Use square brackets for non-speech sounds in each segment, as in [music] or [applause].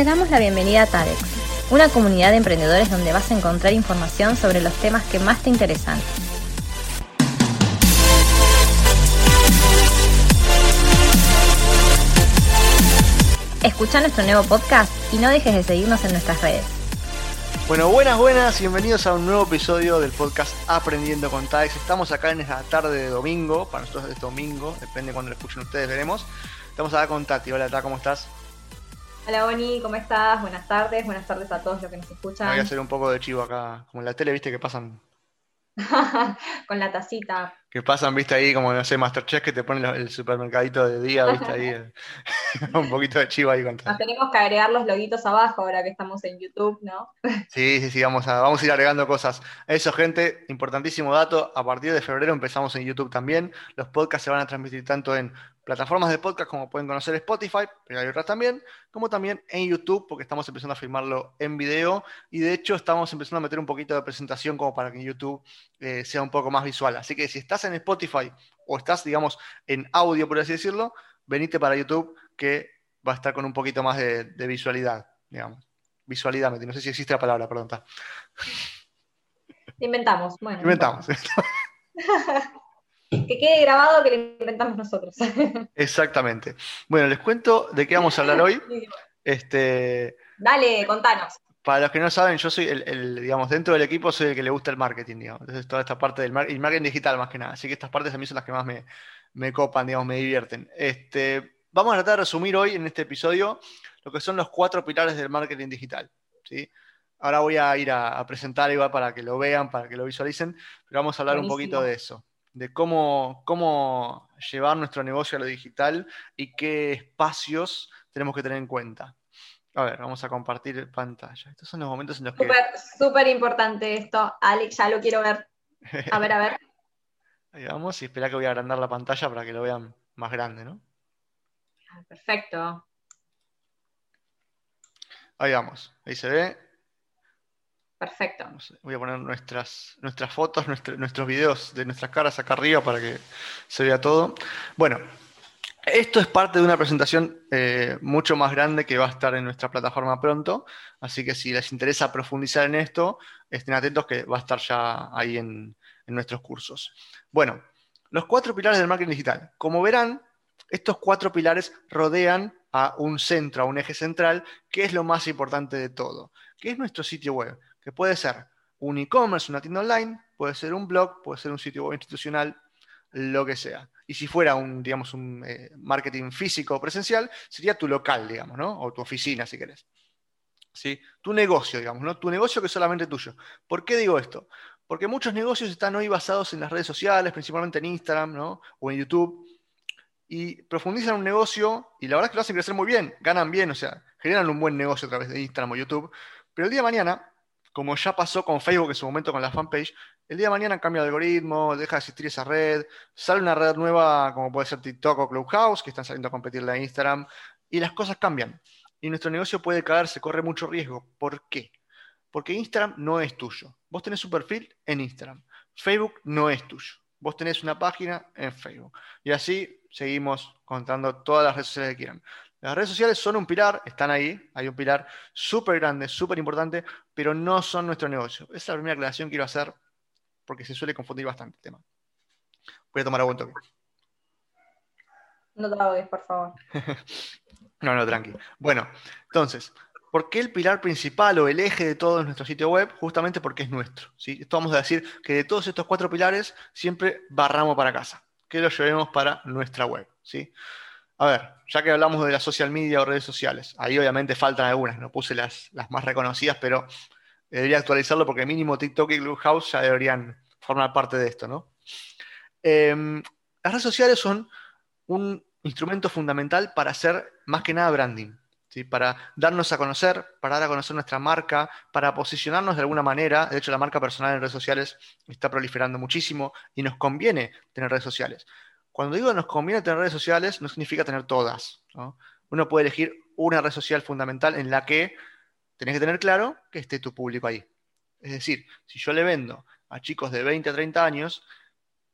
Te damos la bienvenida a TADEX, una comunidad de emprendedores donde vas a encontrar información sobre los temas que más te interesan. Escucha nuestro nuevo podcast y no dejes de seguirnos en nuestras redes. Bueno, buenas, buenas, bienvenidos a un nuevo episodio del podcast Aprendiendo con TADEX. Estamos acá en esta tarde de domingo, para nosotros es domingo, depende de cuando lo escuchen ustedes, veremos. Estamos acá con Tati. Hola, Tati, ¿cómo estás? Hola Boni, ¿cómo estás? Buenas tardes, buenas tardes a todos los que nos escuchan. voy a hacer un poco de chivo acá, como en la tele, viste que pasan. [laughs] Con la tacita. Que pasan, viste ahí, como no sé, Masterchef, que te ponen el supermercadito de día, viste ahí. [laughs] [laughs] un poquito de chivo ahí con Nos tenemos que agregar los loguitos abajo ahora que estamos en YouTube, ¿no? [laughs] sí, sí, sí, vamos a, vamos a ir agregando cosas. Eso, gente, importantísimo dato. A partir de febrero empezamos en YouTube también. Los podcasts se van a transmitir tanto en plataformas de podcast como pueden conocer Spotify, pero hay otras también, como también en YouTube, porque estamos empezando a filmarlo en video y de hecho estamos empezando a meter un poquito de presentación como para que en YouTube eh, sea un poco más visual. Así que si estás en Spotify o estás, digamos, en audio, por así decirlo, venite para YouTube que va a estar con un poquito más de, visualidad, digamos. Visualidad, no sé si existe la palabra, perdón. Inventamos, bueno. Inventamos. que quede grabado que lo inventamos nosotros. Exactamente. Bueno, les cuento de qué vamos a hablar hoy. [laughs] Este, Dale, contanos. Para los que no saben, yo soy el, digamos, dentro del equipo soy el que le gusta el marketing, digamos. Entonces, toda esta parte del marketing, marketing digital más que nada. Así que estas partes a mí son las que más me, copan, digamos, me divierten. Este, vamos a tratar de resumir hoy en este episodio lo que son los cuatro pilares del marketing digital. ¿sí? Ahora voy a ir a, presentar igual para que lo vean, para que lo visualicen, pero vamos a hablar un poquito de eso de cómo, cómo llevar nuestro negocio a lo digital y qué espacios tenemos que tener en cuenta. A ver, vamos a compartir pantalla. Estos son los momentos en los que... Súper, importante esto. Alex, ya lo quiero ver. A ver, a ver. [laughs] Ahí vamos y espera que voy a agrandar la pantalla para que lo vean más grande, ¿no? Ah, perfecto. Ahí vamos. Ahí se ve. Perfecto. Voy a poner nuestras, nuestras fotos, nuestros videos de nuestras caras acá arriba para que se vea todo. Bueno, esto es parte de una presentación eh, mucho más grande que va a estar en nuestra plataforma pronto, así que si les interesa profundizar en esto, estén atentos que va a estar ya ahí en, nuestros cursos. Bueno, los cuatro pilares del marketing digital. Como verán, estos cuatro pilares rodean a un centro, a un eje central, que es lo más importante de todo, que es nuestro sitio web que puede ser un e-commerce, una tienda online, puede ser un blog, puede ser un sitio web institucional, lo que sea. Y si fuera un, digamos, un eh, marketing físico o presencial, sería tu local, digamos, ¿no? O tu oficina, si querés. ¿Sí? Tu negocio, digamos, ¿no? Tu negocio que es solamente tuyo. ¿Por qué digo esto? Porque muchos negocios están hoy basados en las redes sociales, principalmente en Instagram, ¿no? O en YouTube. Y profundizan un negocio y la verdad es que lo hacen crecer muy bien, ganan bien, o sea, generan un buen negocio a través de Instagram o YouTube. Pero el día de mañana como ya pasó con Facebook en su momento con la fanpage, el día de mañana cambia el algoritmo, deja de existir esa red, sale una red nueva como puede ser TikTok o Clubhouse, que están saliendo a competirle a Instagram, y las cosas cambian. Y nuestro negocio puede caerse, corre mucho riesgo. ¿Por qué? Porque Instagram no es tuyo. Vos tenés un perfil en Instagram. Facebook no es tuyo. Vos tenés una página en Facebook. Y así seguimos contando todas las redes sociales que quieran. Las redes sociales son un pilar, están ahí, hay un pilar súper grande, súper importante, pero no son nuestro negocio. Esa es la primera aclaración que quiero hacer porque se suele confundir bastante el tema. Voy a tomar agua un toque. No te ahogues, por favor. [laughs] no, no, tranqui. Bueno, entonces, ¿por qué el pilar principal o el eje de todo nuestro sitio web? Justamente porque es nuestro. ¿sí? Esto vamos a decir que de todos estos cuatro pilares siempre barramos para casa, que lo llevemos para nuestra web. ¿sí? A ver, ya que hablamos de las social media o redes sociales, ahí obviamente faltan algunas, no puse las, las más reconocidas, pero debería actualizarlo porque mínimo TikTok y Clubhouse ya deberían formar parte de esto, ¿no? Em, las redes sociales son un instrumento fundamental para hacer más que nada branding, ¿sí? para darnos a conocer, para dar a conocer nuestra marca, para posicionarnos de alguna manera. De hecho, la marca personal en redes sociales está proliferando muchísimo y nos conviene tener redes sociales. Cuando digo nos conviene tener redes sociales, no significa tener todas. Uno puede elegir una red social fundamental en la que tenés que tener claro que esté tu público ahí. Es decir, si yo le vendo a chicos de 20 a 30 años,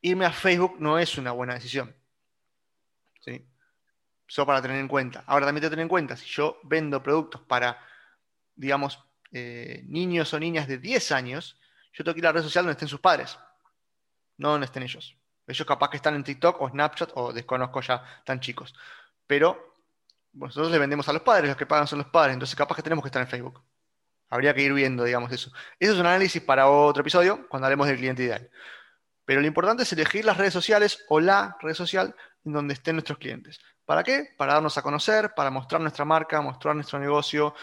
irme a Facebook no es una buena decisión. Eso para tener en cuenta. Ahora también te tener en cuenta, si yo vendo productos para, digamos, eh, niños o niñas de 10 años, yo tengo que ir a la red social donde estén sus padres, no donde estén ellos. Ellos capaz que están en TikTok o Snapchat o desconozco ya tan chicos. Pero nosotros le vendemos a los padres, los que pagan son los padres, entonces capaz que tenemos que estar en Facebook. Habría que ir viendo, digamos, eso. Eso es un análisis para otro episodio, cuando hablemos del cliente ideal. Pero lo importante es elegir las redes sociales o la red social en donde estén nuestros clientes. ¿Para qué? Para darnos a conocer, para mostrar nuestra marca, mostrar nuestro negocio,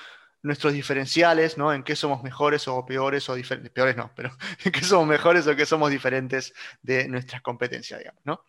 nuestros diferenciales, ¿no? En qué somos mejores o peores o diferentes. Peores no, pero [laughs] en qué somos mejores o en qué somos diferentes de nuestras competencias, digamos, ¿no?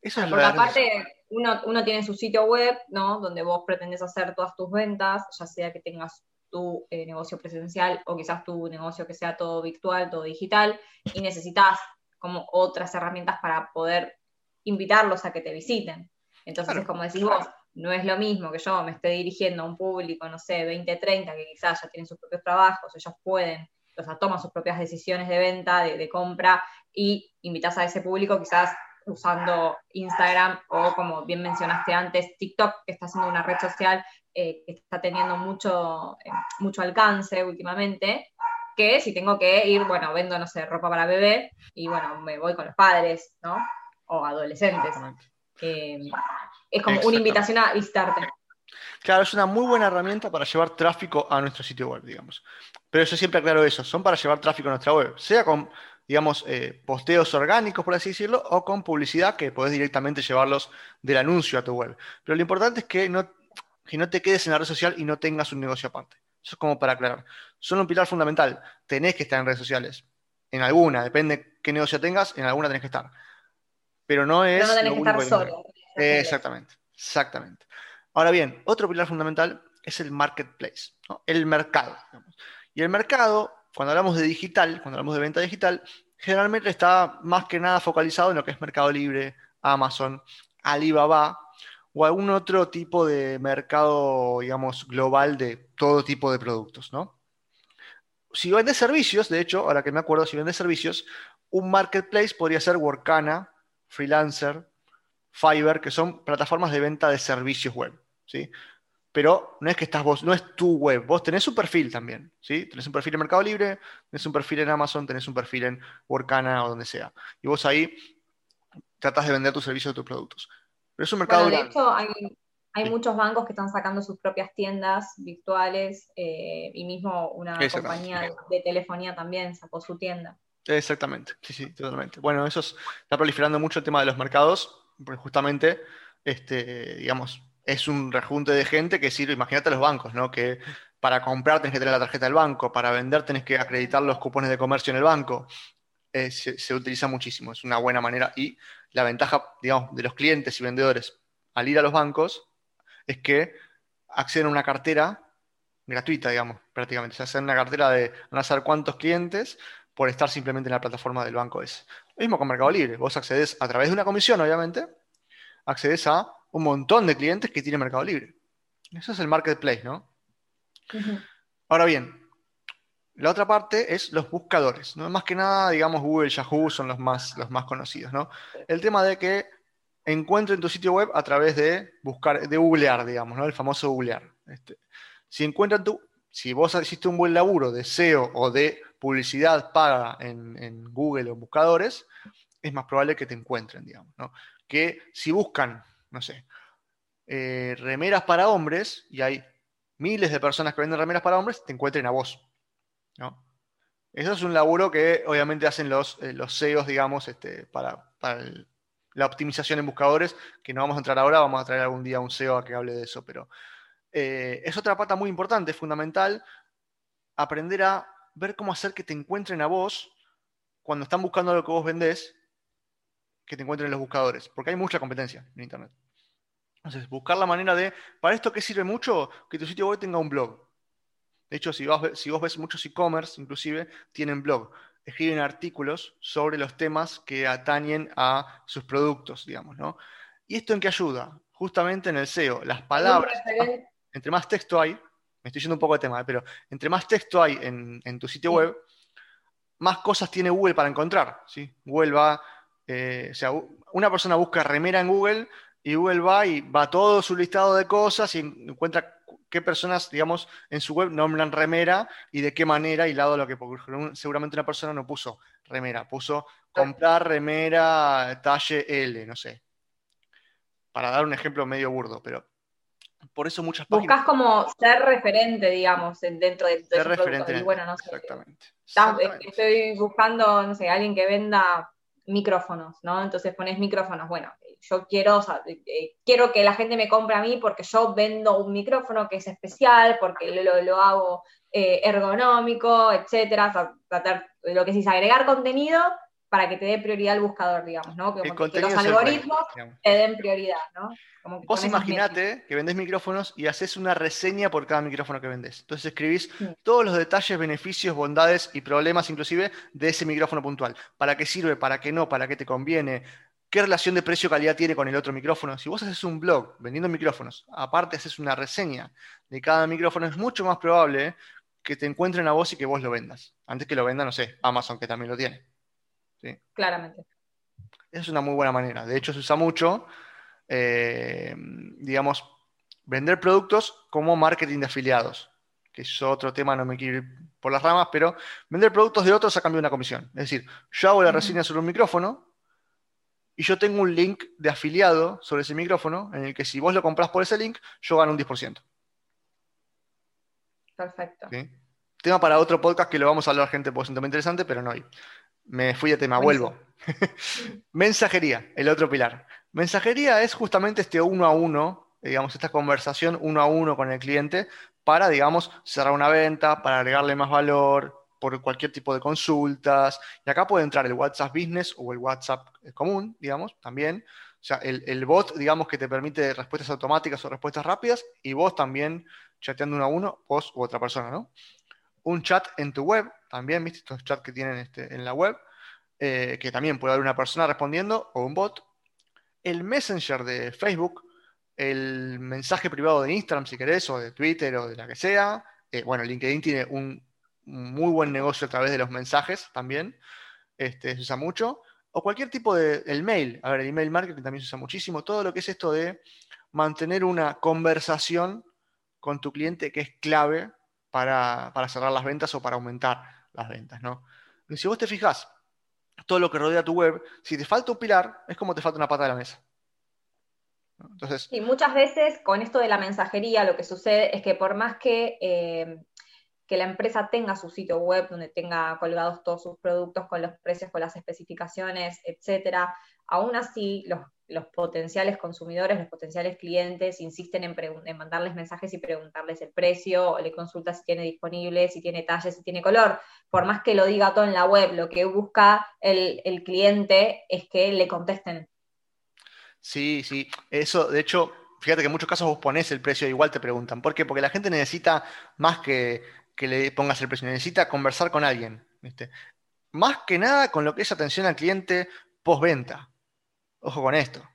Eso es Por la parte, uno, uno tiene su sitio web, ¿no? Donde vos pretendes hacer todas tus ventas, ya sea que tengas tu eh, negocio presencial o quizás tu negocio que sea todo virtual, todo digital, y necesitas como otras herramientas para poder invitarlos a que te visiten. Entonces, como decís vos, no es lo mismo que yo me esté dirigiendo a un público, no sé, 20, 30, que quizás ya tienen sus propios trabajos, ellos pueden, o sea, toman sus propias decisiones de venta, de, de compra, y invitas a ese público quizás usando Instagram o como bien mencionaste antes, TikTok, que está siendo una red social eh, que está teniendo mucho, eh, mucho alcance últimamente, que si tengo que ir, bueno, vendo, no sé, ropa para bebé y bueno, me voy con los padres, ¿no? O adolescentes. es como una invitación a visitarte. Claro, es una muy buena herramienta para llevar tráfico a nuestro sitio web, digamos. Pero yo siempre aclaro eso, son para llevar tráfico a nuestra web, sea con digamos, eh, posteos orgánicos, por así decirlo, o con publicidad que podés directamente llevarlos del anuncio a tu web. Pero lo importante es que no, no te quedes en la red social y no tengas un negocio aparte. Eso es como para aclarar. Son un pilar fundamental. Tenés que estar en redes sociales. En alguna, depende qué negocio tengas, en alguna tenés que estar. Pero no es. no tenés que estar solo. exactamente, exactamente. Ahora bien, otro pilar fundamental es el marketplace, el mercado. Y el mercado cuando hablamos de digital, cuando hablamos de venta digital, generalmente está más que nada focalizado en lo que es Mercado Libre, Amazon, Alibaba o algún otro tipo de mercado, digamos, global de todo tipo de productos, ¿no? Si vendes servicios, de hecho, ahora que me acuerdo, si vendes servicios, un marketplace podría ser Workana, Freelancer, Fiverr, que son plataformas de venta de servicios web, ¿sí? Pero no es que estás vos, no es tu web, vos tenés un perfil también, ¿sí? Tenés un perfil en Mercado Libre, tenés un perfil en Amazon, tenés un perfil en Workana o donde sea. Y vos ahí tratas de vender tus servicios o tus productos. Pero es un mercado bueno, de hecho, hay, muchos bancos que están sacando sus propias tiendas virtuales eh, y mismo una compañía de telefonía también sacó su tienda. Exactamente, sí, sí, totalmente. Bueno, eso está proliferando mucho el tema de los mercados, porque justamente, este, digamos, es un rejunte de gente que sirve, imagínate los bancos, ¿no? Que para comprar tenés que tener la tarjeta del banco, para vender tenés que acreditar los cupones de comercio en el banco. Eh, se, utiliza muchísimo, es una buena manera. Y la ventaja, digamos, de los clientes y vendedores al ir a los bancos es que acceden a una cartera gratuita, digamos, prácticamente. Se hace una cartera de no saber cuántos clientes por estar simplemente en la plataforma del banco ese. Lo mismo con Mercado Libre. Vos accedes a través de una comisión, obviamente, accedes a un montón de clientes que tiene Mercado Libre. Eso es el marketplace, ¿no? Ahora bien, la otra parte es los buscadores. ¿no? Más que nada, digamos, Google, Yahoo son los más, los más conocidos, ¿no? El tema de que encuentren tu sitio web a través de buscar, de googlear, digamos, ¿no? El famoso googlear. Este, si encuentran tu, si vos hiciste un buen laburo de SEO o de publicidad paga en, en Google o en buscadores, es más probable que te encuentren, digamos, ¿no? Que si buscan no sé, eh, remeras para hombres, y hay miles de personas que venden remeras para hombres, te encuentren a vos. ¿no? Eso es un laburo que obviamente hacen los, eh, los CEOs, digamos, este, para, la optimización en buscadores, que no vamos a entrar ahora, vamos a traer algún día un SEO a que hable de eso, pero eh, es otra pata muy importante, fundamental, aprender a ver cómo hacer que te encuentren a vos cuando están buscando lo que vos vendés, que te encuentren en los buscadores, porque hay mucha competencia en Internet. Entonces, buscar la manera de, ¿para esto qué sirve mucho? Que tu sitio web tenga un blog. De hecho, si vos, si vos ves muchos e-commerce, inclusive, tienen blog. Escriben artículos sobre los temas que atañen a sus productos, digamos, ¿no? ¿Y esto en qué ayuda? Justamente en el SEO. Las palabras, entre más texto hay, me estoy yendo un poco de tema, ¿eh? pero entre más texto hay en, tu sitio web, más cosas tiene Google para encontrar. ¿sí? Google va, eh, o sea, una persona busca remera en Google Y Google va y va todo su listado de cosas y encuentra qué personas, digamos, en su web nombran remera y de qué manera y lado lo que, seguramente una persona no puso remera, puso comprar remera talle L, no sé. Para dar un ejemplo medio burdo, pero por eso muchas páginas. Buscas como ser referente, digamos, dentro de, ser referente. bueno, no sé. Exactamente. Estoy buscando, no sé, alguien que venda micrófonos, ¿no? Entonces pones micrófonos, bueno, yo quiero, eh, quiero que la gente me compre a mí porque yo vendo un micrófono que es especial, porque lo, hago eh, ergonómico, etcétera, tratar, lo que es agregar contenido para que te dé prioridad al buscador, digamos, ¿no? Que, los algoritmos te den prioridad, ¿no? Vos imaginate que vendés micrófonos y haces una reseña por cada micrófono que vendés. Entonces escribís todos los detalles, beneficios, bondades y problemas inclusive de ese micrófono puntual. ¿Para qué sirve? ¿Para qué no? ¿Para qué te conviene? ¿Qué relación de precio-calidad tiene con el otro micrófono? Si vos haces un blog vendiendo micrófonos, aparte haces una reseña de cada micrófono, es mucho más probable que te encuentren a vos y que vos lo vendas. Antes que lo venda, no sé, Amazon, que también lo tiene. Claramente. Esa es una muy buena manera. De hecho, se usa mucho, eh, digamos, vender productos como marketing de afiliados, que es otro tema, no me quiero ir por las ramas, pero vender productos de otros a cambio de una comisión. Es decir, yo hago la reseña sobre un micrófono y yo tengo un link de afiliado sobre ese micrófono en el que si vos lo compras por ese link, yo gano un 10%. Perfecto. Tema para otro podcast que lo vamos a hablar, gente, porque es un tema interesante, pero no hay. Me fui de tema, vuelvo. [laughs] Mensajería, el otro pilar. Mensajería es justamente este uno a uno, digamos, esta conversación uno a uno con el cliente para, digamos, cerrar una venta, para agregarle más valor, por cualquier tipo de consultas. Y acá puede entrar el WhatsApp Business o el WhatsApp común, digamos, también. O sea, el, bot, digamos, que te permite respuestas automáticas o respuestas rápidas, y vos también chateando uno a uno, vos u otra persona, ¿no? Un chat en tu web, también, ¿viste? Estos chats que tienen este, en la web, eh, que también puede haber una persona respondiendo o un bot. El Messenger de Facebook, el mensaje privado de Instagram, si querés, o de Twitter o de la que sea. Eh, bueno, LinkedIn tiene un muy buen negocio a través de los mensajes también, este, se usa mucho, o cualquier tipo de, el mail, a ver, el email marketing también se usa muchísimo, todo lo que es esto de mantener una conversación con tu cliente que es clave para, cerrar las ventas o para aumentar las ventas, ¿no? Y si vos te fijas, todo lo que rodea tu web, si te falta un pilar, es como te falta una pata de la mesa. Entonces, y muchas veces con esto de la mensajería lo que sucede es que por más que eh, que la empresa tenga su sitio web donde tenga colgados todos sus productos con los precios, con las especificaciones, etcétera. Aún así, los, potenciales consumidores, los potenciales clientes insisten en, mandarles mensajes y preguntarles el precio, o le consulta si tiene disponible, si tiene talle, si tiene color. Por más que lo diga todo en la web, lo que busca el, el cliente es que le contesten. Sí, sí. Eso, de hecho, fíjate que en muchos casos vos ponés el precio, igual te preguntan. ¿Por qué? Porque la gente necesita más que que le pongas el precio, necesita conversar con alguien. Más que nada con lo que es atención al cliente postventa. Ojo con esto.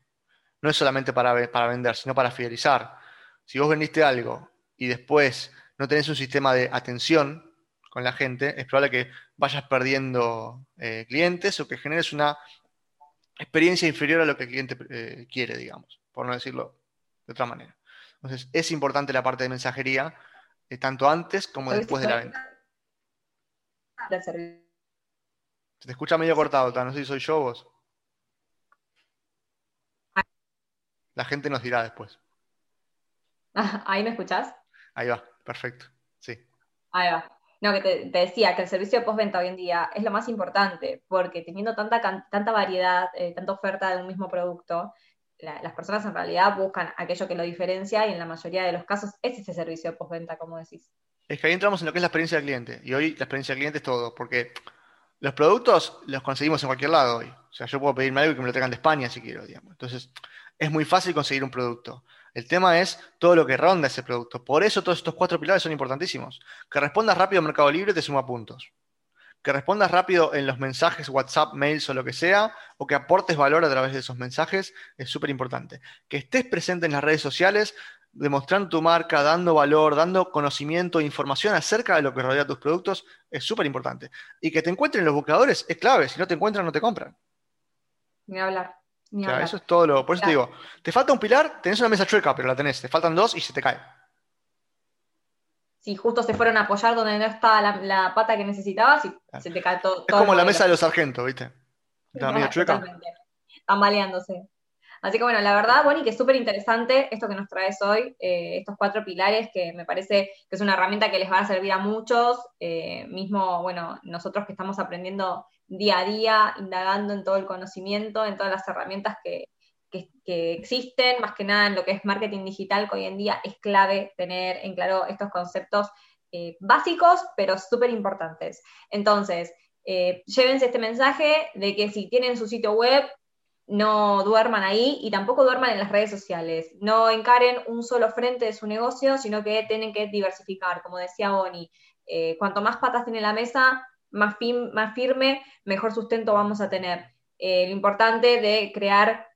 No es solamente para, para vender, sino para fidelizar. Si vos vendiste algo y después no tenés un sistema de atención con la gente, es probable que vayas perdiendo eh, clientes o que generes una experiencia inferior a lo que el cliente eh, quiere, digamos, por no decirlo de otra manera. Entonces, es importante la parte de mensajería tanto antes como después de la venta. Se te escucha medio cortado, no sé si soy yo o vos. La gente nos dirá después. ¿Ahí me escuchás? Ahí va, perfecto. Sí. Ahí va. No, que te, decía que el servicio de postventa hoy en día es lo más importante, porque teniendo tanta, tanta variedad, eh, tanta oferta de un mismo producto, las personas en realidad buscan aquello que lo diferencia y en la mayoría de los casos es ese servicio de postventa, como decís. Es que ahí entramos en lo que es la experiencia del cliente. Y hoy la experiencia del cliente es todo, porque los productos los conseguimos en cualquier lado hoy. O sea, yo puedo pedirme algo y que me lo traigan de España si quiero, digamos. Entonces, es muy fácil conseguir un producto. El tema es todo lo que ronda ese producto. Por eso todos estos cuatro pilares son importantísimos. Que respondas rápido a Mercado Libre te suma puntos que respondas rápido en los mensajes, WhatsApp, mails o lo que sea, o que aportes valor a través de esos mensajes, es súper importante. Que estés presente en las redes sociales, demostrando tu marca, dando valor, dando conocimiento e información acerca de lo que rodea tus productos, es súper importante. Y que te encuentren los buscadores es clave, si no te encuentran, no te compran. Ni hablar. eso es todo lo. Por eso te digo, te falta un pilar, tenés una mesa chueca, pero la tenés. Te faltan dos y se te cae. Si justo se fueron a apoyar donde no estaba la, pata que necesitabas y se te cae todo. Es como la mesa de los sargentos, ¿viste? Está medio chueca. Tambaleándose. Así que bueno, la verdad, Bonnie, que es súper interesante esto que nos traes hoy, eh, estos cuatro pilares que me parece que es una herramienta que les va a servir a muchos, eh, mismo, bueno, nosotros que estamos aprendiendo día a día, indagando en todo el conocimiento, en todas las herramientas que, existen, más que nada en lo que es marketing digital, que hoy en día es clave tener en claro estos conceptos eh, básicos, pero súper importantes. Entonces, llévense este mensaje de que si tienen su sitio web, no duerman ahí y tampoco duerman en las redes sociales. No encaren un solo frente de su negocio, sino que tienen que diversificar. Como decía Bonnie, eh, cuanto más patas tiene la mesa, más, más firme, mejor sustento vamos a tener. Eh, lo importante de crear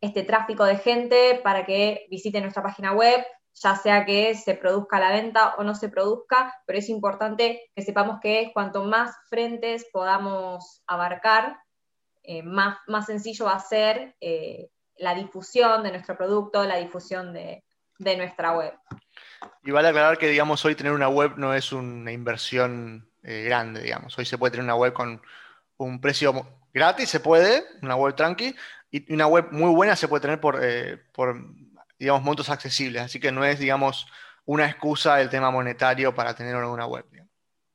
este tráfico de gente para que visite nuestra página web, ya sea que se produzca la venta o no se produzca, pero es importante que sepamos que cuanto más frentes podamos abarcar, eh, más, más sencillo va a ser eh, la difusión de nuestro producto, la difusión de, nuestra web. Y vale aclarar que, digamos, hoy tener una web no es una inversión eh, grande, digamos. Hoy se puede tener una web con un precio gratis, se puede, una web tranqui, y una web muy buena se puede tener por, por digamos, montos accesibles. Así que no es, digamos, una excusa el tema monetario para tener una web.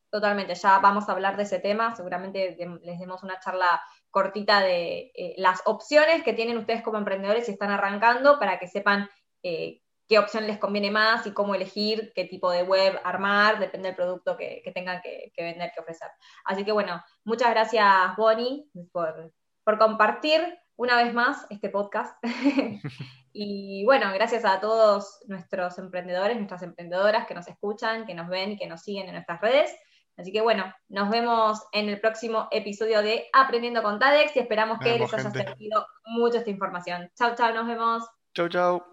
Totalmente, ya vamos a hablar de ese tema, seguramente les demos una charla cortita de eh, las opciones que tienen ustedes como emprendedores si están arrancando para que sepan eh, qué opción les conviene más y cómo elegir, qué tipo de web armar, depende del producto que, tengan que, vender, que ofrecer. Así que bueno, muchas gracias Bonnie por, por compartir una vez más este podcast. [laughs] y bueno, gracias a todos nuestros emprendedores, nuestras emprendedoras que nos escuchan, que nos ven y que nos siguen en nuestras redes. Así que bueno, nos vemos en el próximo episodio de Aprendiendo con TADEX y esperamos que les haya servido mucho esta información. Chau, chau, nos vemos. Chau, chau.